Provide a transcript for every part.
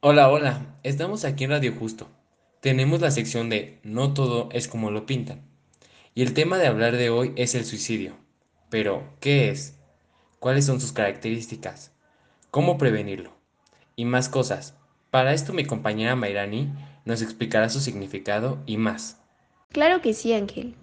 Hola, hola, estamos aquí en Radio Justo. Tenemos la sección de No todo es como lo pintan. Y el tema de hablar de hoy es el suicidio. Pero, ¿qué es? ¿Cuáles son sus características? ¿Cómo prevenirlo? Y más cosas. Para esto mi compañera Mairani nos explicará su significado y más. Claro que sí, Ángel.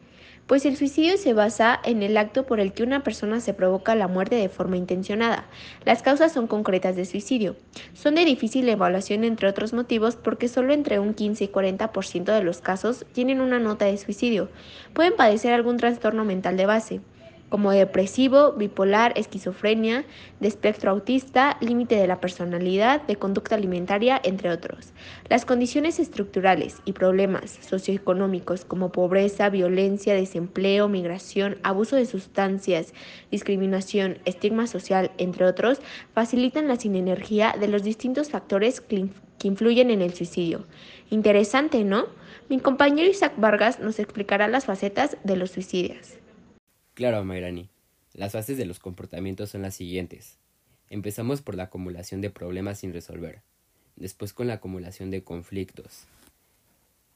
Pues el suicidio se basa en el acto por el que una persona se provoca la muerte de forma intencionada. Las causas son concretas de suicidio. Son de difícil evaluación entre otros motivos porque solo entre un 15 y 40% de los casos tienen una nota de suicidio. Pueden padecer algún trastorno mental de base como depresivo, bipolar, esquizofrenia, de espectro autista, límite de la personalidad, de conducta alimentaria, entre otros. Las condiciones estructurales y problemas socioeconómicos como pobreza, violencia, desempleo, migración, abuso de sustancias, discriminación, estigma social, entre otros, facilitan la sinergia de los distintos factores que influyen en el suicidio. Interesante, ¿no? Mi compañero Isaac Vargas nos explicará las facetas de los suicidios. Claro, Mayrani. Las fases de los comportamientos son las siguientes. Empezamos por la acumulación de problemas sin resolver, después con la acumulación de conflictos.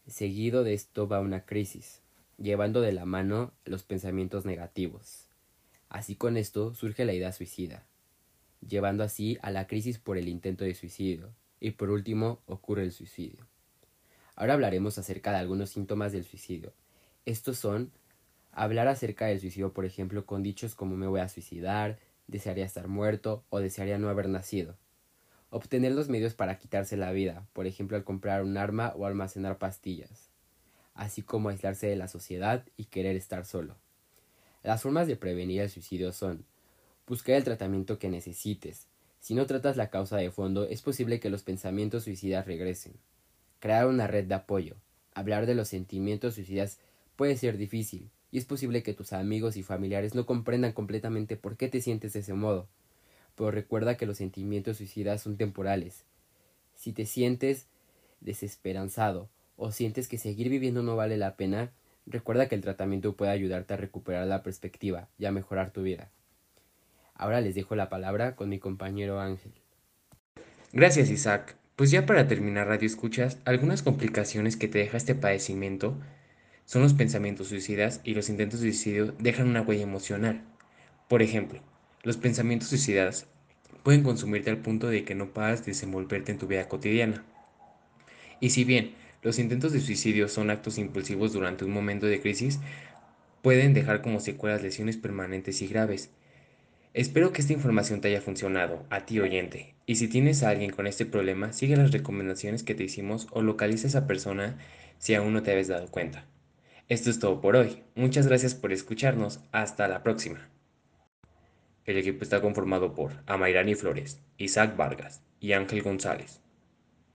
Seguido de esto va una crisis, llevando de la mano los pensamientos negativos. Así con esto surge la idea suicida, llevando así a la crisis por el intento de suicidio, y por último ocurre el suicidio. Ahora hablaremos acerca de algunos síntomas del suicidio. Estos son Hablar acerca del suicidio, por ejemplo, con dichos como me voy a suicidar, desearía estar muerto o desearía no haber nacido. Obtener los medios para quitarse la vida, por ejemplo, al comprar un arma o almacenar pastillas. Así como aislarse de la sociedad y querer estar solo. Las formas de prevenir el suicidio son buscar el tratamiento que necesites. Si no tratas la causa de fondo, es posible que los pensamientos suicidas regresen. Crear una red de apoyo. Hablar de los sentimientos suicidas puede ser difícil, y es posible que tus amigos y familiares no comprendan completamente por qué te sientes de ese modo. Pero recuerda que los sentimientos suicidas son temporales. Si te sientes desesperanzado o sientes que seguir viviendo no vale la pena, recuerda que el tratamiento puede ayudarte a recuperar la perspectiva y a mejorar tu vida. Ahora les dejo la palabra con mi compañero Ángel. Gracias Isaac. Pues ya para terminar Radio Escuchas, algunas complicaciones que te deja este padecimiento son los pensamientos suicidas y los intentos de suicidio dejan una huella emocional. Por ejemplo, los pensamientos suicidas pueden consumirte al punto de que no paras de desenvolverte en tu vida cotidiana. Y si bien los intentos de suicidio son actos impulsivos durante un momento de crisis, pueden dejar como secuelas lesiones permanentes y graves. Espero que esta información te haya funcionado, a ti oyente, y si tienes a alguien con este problema, sigue las recomendaciones que te hicimos o localiza a esa persona si aún no te habías dado cuenta. Esto es todo por hoy. Muchas gracias por escucharnos. Hasta la próxima. El equipo está conformado por Amairani Flores, Isaac Vargas y Ángel González.